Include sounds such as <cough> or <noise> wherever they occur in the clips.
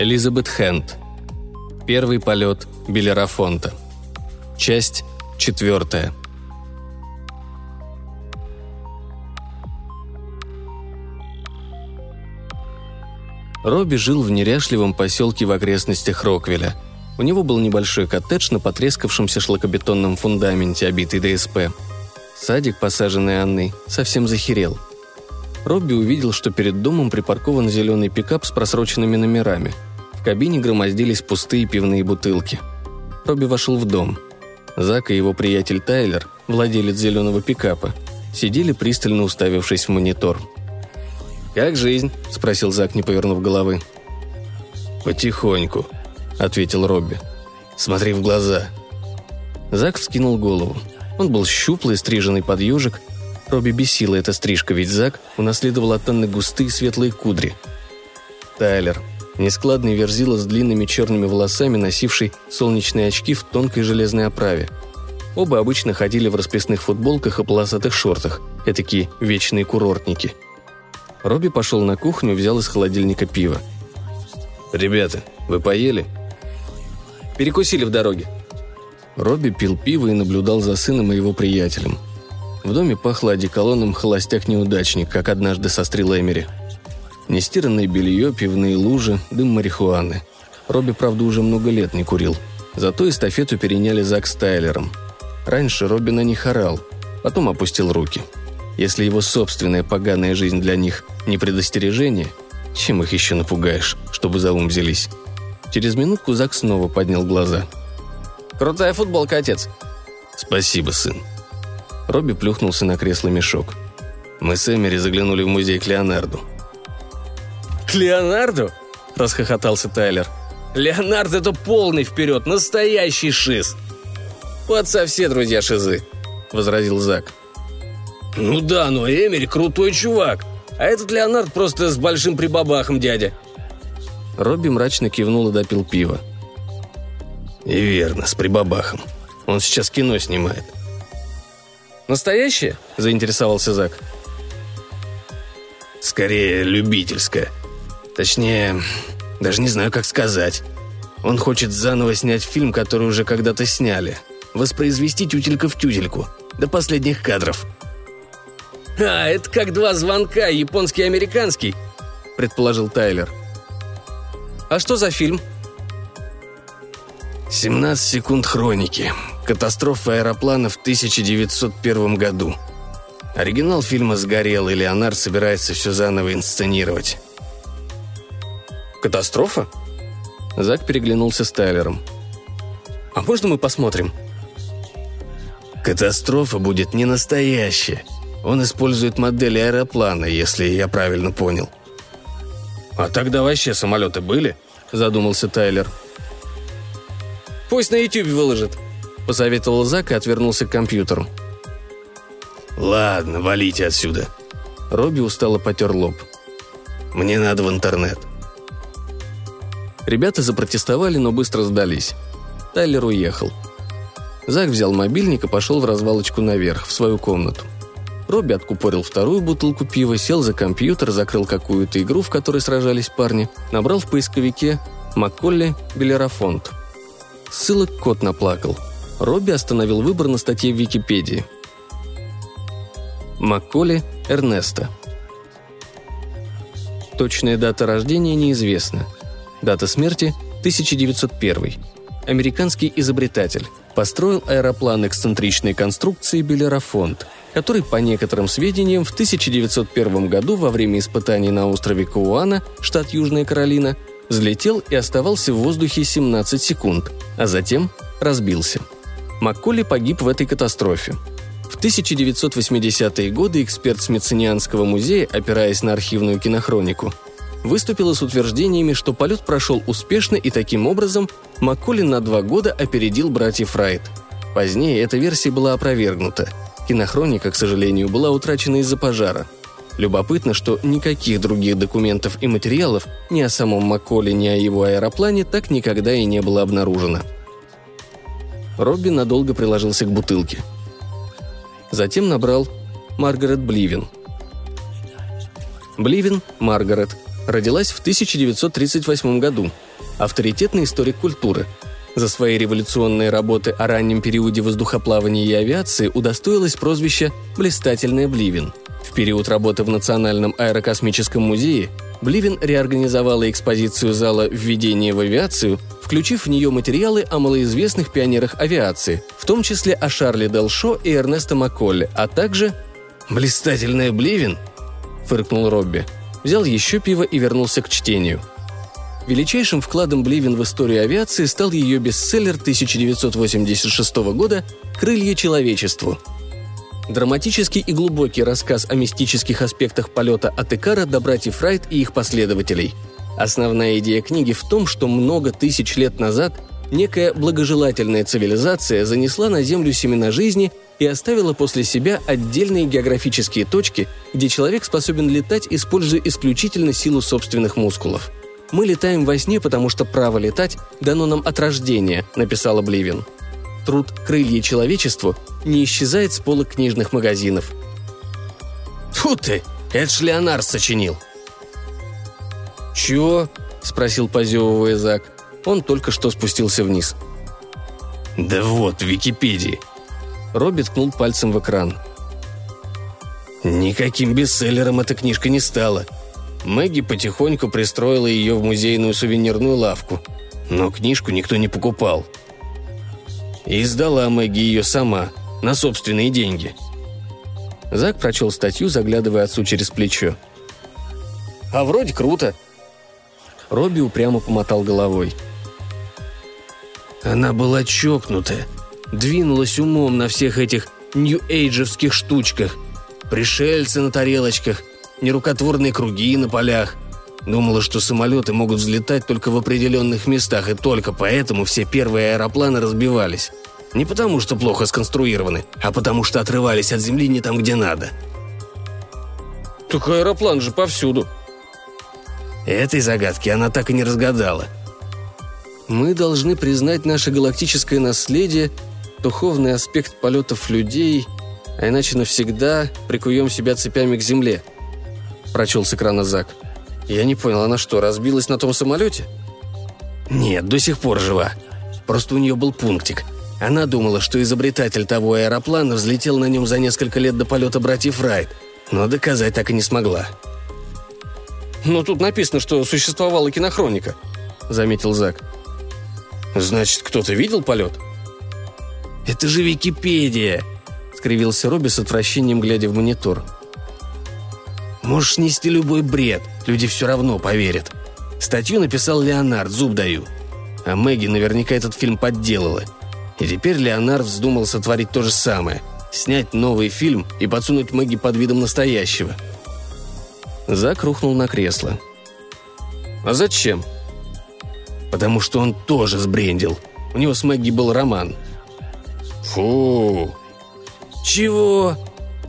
Элизабет Хэнд. Первый полет Белерафонта. Часть четвертая. Робби жил в неряшливом поселке в окрестностях Роквеля. У него был небольшой коттедж на потрескавшемся шлакобетонном фундаменте, обитый ДСП. Садик, посаженный Анной, совсем захерел. Робби увидел, что перед домом припаркован зеленый пикап с просроченными номерами. Кабине громоздились пустые пивные бутылки. Робби вошел в дом. Зак и его приятель Тайлер, владелец зеленого пикапа, сидели пристально уставившись в монитор – «Как жизнь?» – спросил Зак, не повернув головы. «Потихоньку», – ответил Робби. «Смотри в глаза». Зак вскинул голову. Он был щуплый, стриженный под ежик. Робби бесила эта стрижка, ведь Зак унаследовал от Анны густые светлые кудри. Тайлер. Нескладный верзила с длинными черными волосами, носивший солнечные очки в тонкой железной оправе. Оба обычно ходили в расписных футболках и полосатых шортах, этакие вечные курортники – Робби пошел на кухню, взял из холодильника пиво. «Ребята, вы поели?» «Перекусили в дороге». Робби пил пиво и наблюдал за сыном и его приятелем. В доме пахло одеколоном «Холостяк-неудачник», как однажды сострил Эмери. Нестиранное белье, пивные лужи, дым марихуаны. Робби, правда, уже много лет не курил. Зато эстафету переняли Зак с Тайлером. Раньше Робби на них орал, потом опустил руки – если его собственная поганая жизнь для них не предостережение, чем их еще напугаешь, чтобы за ум взялись? Через минутку Зак снова поднял глаза. «Крутая футболка, отец!» «Спасибо, сын!» Робби плюхнулся на кресло-мешок. «Мы с Эмери заглянули в музей к Леонарду». «К Леонарду?» – расхохотался Тайлер. «Леонард – это полный вперед, настоящий шиз!» «У отца все друзья шизы», – возразил Зак. «Ну да, но Эмери крутой чувак, а этот Леонард просто с большим прибабахом дядя». Робби мрачно кивнул и допил пиво. «И верно, с прибабахом. Он сейчас кино снимает». «Настоящее?» – заинтересовался Зак. «Скорее, любительское. Точнее, даже не знаю, как сказать. Он хочет заново снять фильм, который уже когда-то сняли. Воспроизвести тютелька в тютельку. До последних кадров». «А, это как два звонка, японский и американский», – предположил Тайлер. «А что за фильм?» «17 секунд хроники. Катастрофа аэроплана в 1901 году. Оригинал фильма сгорел, и Леонард собирается все заново инсценировать». «Катастрофа?» Зак переглянулся с Тайлером. «А можно мы посмотрим?» «Катастрофа будет не настоящая», он использует модели аэроплана, если я правильно понял». «А тогда вообще самолеты были?» – задумался Тайлер. «Пусть на YouTube выложит», – посоветовал Зак и отвернулся к компьютеру. «Ладно, валите отсюда». Робби устало потер лоб. «Мне надо в интернет». Ребята запротестовали, но быстро сдались. Тайлер уехал. Зак взял мобильник и пошел в развалочку наверх, в свою комнату. Робби откупорил вторую бутылку пива, сел за компьютер, закрыл какую-то игру, в которой сражались парни, набрал в поисковике «Макколли Белерафонт». Ссылок кот наплакал. Робби остановил выбор на статье в Википедии. Макколи Эрнеста. Точная дата рождения неизвестна. Дата смерти – 1901. Американский изобретатель. Построил аэроплан эксцентричной конструкции Белерафонт – который, по некоторым сведениям, в 1901 году во время испытаний на острове Кауана, штат Южная Каролина, взлетел и оставался в воздухе 17 секунд, а затем разбился. Макколи погиб в этой катастрофе. В 1980-е годы эксперт Смитсонианского музея, опираясь на архивную кинохронику, выступила с утверждениями, что полет прошел успешно и таким образом Макколи на два года опередил братьев Райт. Позднее эта версия была опровергнута – Кинохроника, к сожалению, была утрачена из-за пожара. Любопытно, что никаких других документов и материалов ни о самом Макколе, ни о его аэроплане так никогда и не было обнаружено. Робби надолго приложился к бутылке. Затем набрал Маргарет Бливин. Бливин, Маргарет, родилась в 1938 году. Авторитетный историк культуры. За свои революционные работы о раннем периоде воздухоплавания и авиации удостоилась прозвища «Блистательная Бливин». В период работы в Национальном аэрокосмическом музее Бливин реорганизовала экспозицию зала «Введение в авиацию», включив в нее материалы о малоизвестных пионерах авиации, в том числе о Шарле Делшо и Эрнесто Макколле, а также «Блистательная Бливин?» – фыркнул Робби. Взял еще пиво и вернулся к чтению. Величайшим вкладом Бливин в историю авиации стал ее бестселлер 1986 года «Крылья человечеству», Драматический и глубокий рассказ о мистических аспектах полета от Икара до братьев Райт и их последователей. Основная идея книги в том, что много тысяч лет назад некая благожелательная цивилизация занесла на Землю семена жизни и оставила после себя отдельные географические точки, где человек способен летать, используя исключительно силу собственных мускулов. «Мы летаем во сне, потому что право летать дано нам от рождения», – написала Бливин – труд «Крылья человечеству» не исчезает с полок книжных магазинов. Фу ты! Это ж Леонард сочинил!» «Чего?» – спросил позевывая Зак. Он только что спустился вниз. «Да вот, в Википедии!» Робби ткнул пальцем в экран. Никаким бестселлером эта книжка не стала. Мэгги потихоньку пристроила ее в музейную сувенирную лавку. Но книжку никто не покупал – и сдала Мэгги ее сама, на собственные деньги. Зак прочел статью, заглядывая отцу через плечо. «А вроде круто». Робби упрямо помотал головой. Она была чокнутая, двинулась умом на всех этих нью-эйджевских штучках. Пришельцы на тарелочках, нерукотворные круги на полях. Думала, что самолеты могут взлетать только в определенных местах, и только поэтому все первые аэропланы разбивались. Не потому, что плохо сконструированы, а потому, что отрывались от земли не там, где надо. Так аэроплан же повсюду. Этой загадки она так и не разгадала. Мы должны признать наше галактическое наследие, духовный аспект полетов людей, а иначе навсегда прикуем себя цепями к земле. Прочел с экрана Зак. Я не понял, она что, разбилась на том самолете? Нет, до сих пор жива. Просто у нее был пунктик – она думала, что изобретатель того аэроплана взлетел на нем за несколько лет до полета братьев Райт, но доказать так и не смогла. «Но тут написано, что существовала кинохроника», — заметил Зак. «Значит, кто-то видел полет?» «Это же Википедия!» — скривился Робби с отвращением, глядя в монитор. «Можешь нести любой бред, люди все равно поверят. Статью написал Леонард, зуб даю. А Мэгги наверняка этот фильм подделала — и теперь Леонард вздумал сотворить то же самое – снять новый фильм и подсунуть Мэгги под видом настоящего. Зак рухнул на кресло. «А зачем?» «Потому что он тоже сбрендил. У него с Мэгги был роман». «Фу!» «Чего?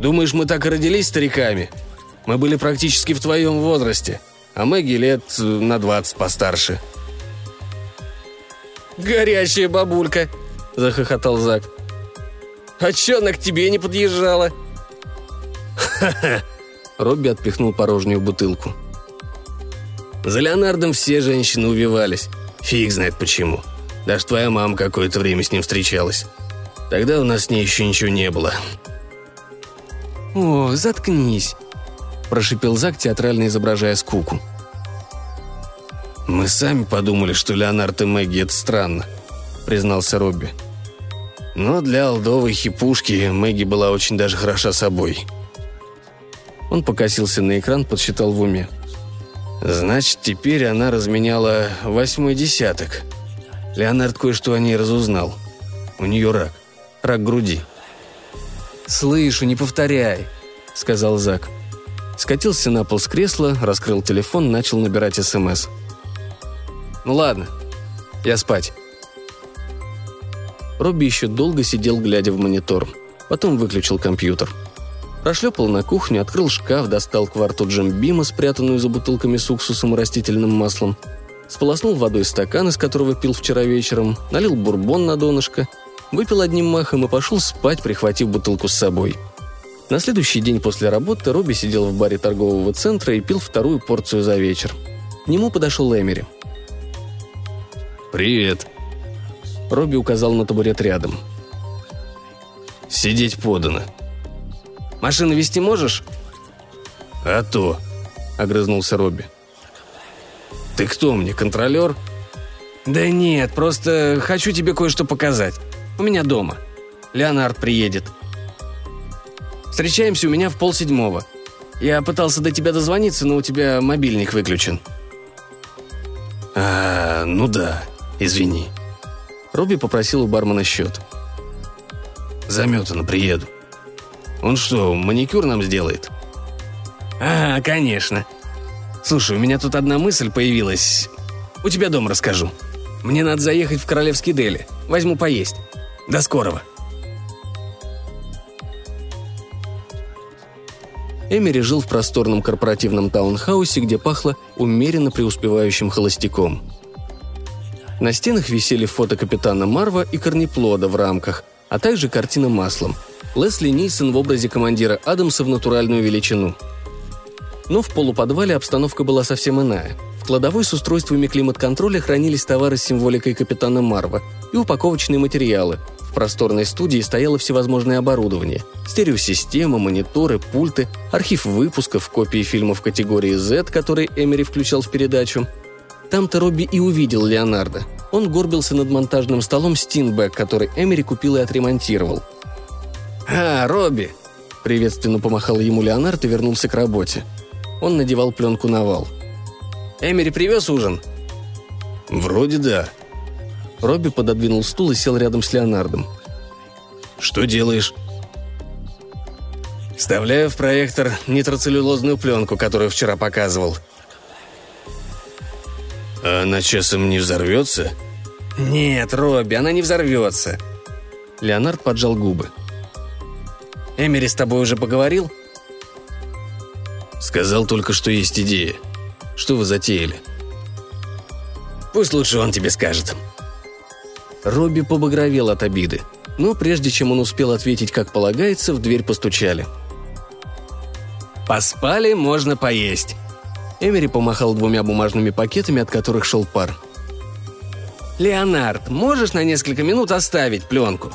Думаешь, мы так и родились стариками? Мы были практически в твоем возрасте, а Мэгги лет э, на двадцать постарше». «Горящая бабулька!» – захохотал Зак. «А чё она к тебе не подъезжала?» «Ха-ха!» <laughs> – Робби отпихнул порожнюю бутылку. «За Леонардом все женщины увивались. Фиг знает почему. Даже твоя мама какое-то время с ним встречалась. Тогда у нас с ней еще ничего не было». «О, заткнись!» – прошипел Зак, театрально изображая скуку. «Мы сами подумали, что Леонард и Мэгги – это странно», – признался Робби. Но для алдовой хипушки Мэгги была очень даже хороша собой. Он покосился на экран, подсчитал в уме. Значит, теперь она разменяла восьмой десяток. Леонард кое-что о ней разузнал. У нее рак. Рак груди. «Слышу, не повторяй», — сказал Зак. Скатился на пол с кресла, раскрыл телефон, начал набирать СМС. «Ну ладно, я спать». Робби еще долго сидел, глядя в монитор. Потом выключил компьютер. Прошлепал на кухню, открыл шкаф, достал кварту джембима, спрятанную за бутылками с уксусом и растительным маслом. Сполоснул водой стакан, из которого пил вчера вечером, налил бурбон на донышко, выпил одним махом и пошел спать, прихватив бутылку с собой. На следующий день после работы Робби сидел в баре торгового центра и пил вторую порцию за вечер. К нему подошел Эмери. «Привет», Робби указал на табурет рядом. «Сидеть подано». «Машину вести можешь?» «А то», — огрызнулся Робби. «Ты кто мне, контролер?» «Да нет, просто хочу тебе кое-что показать. У меня дома. Леонард приедет. Встречаемся у меня в полседьмого. Я пытался до тебя дозвониться, но у тебя мобильник выключен». «А, ну да, извини». Робби попросил у бармена счет. «Заметано, приеду. Он что, маникюр нам сделает?» «А, конечно. Слушай, у меня тут одна мысль появилась. У тебя дома расскажу. Мне надо заехать в Королевский Дели. Возьму поесть. До скорого». Эмери жил в просторном корпоративном таунхаусе, где пахло умеренно преуспевающим холостяком. На стенах висели фото капитана Марва и корнеплода в рамках, а также картина маслом. Лесли Нильсон в образе командира Адамса в натуральную величину. Но в полуподвале обстановка была совсем иная. В кладовой с устройствами климат-контроля хранились товары с символикой капитана Марва и упаковочные материалы. В просторной студии стояло всевозможное оборудование. Стереосистема, мониторы, пульты, архив выпусков, копии фильмов категории Z, которые Эмери включал в передачу. Там-то Робби и увидел Леонардо. Он горбился над монтажным столом Стинбэк, который Эмери купил и отремонтировал. «А, Робби!» Приветственно помахал ему Леонард и вернулся к работе. Он надевал пленку на вал. «Эмери привез ужин?» «Вроде да». Робби пододвинул стул и сел рядом с Леонардом. «Что делаешь?» «Вставляю в проектор нитроцеллюлозную пленку, которую вчера показывал», а она часом не взорвется? Нет, Робби, она не взорвется. Леонард поджал губы. Эмери с тобой уже поговорил? Сказал только, что есть идея. Что вы затеяли? Пусть лучше он тебе скажет. Робби побагровел от обиды, но прежде чем он успел ответить, как полагается, в дверь постучали. «Поспали, можно поесть», Эмери помахал двумя бумажными пакетами, от которых шел пар. «Леонард, можешь на несколько минут оставить пленку?»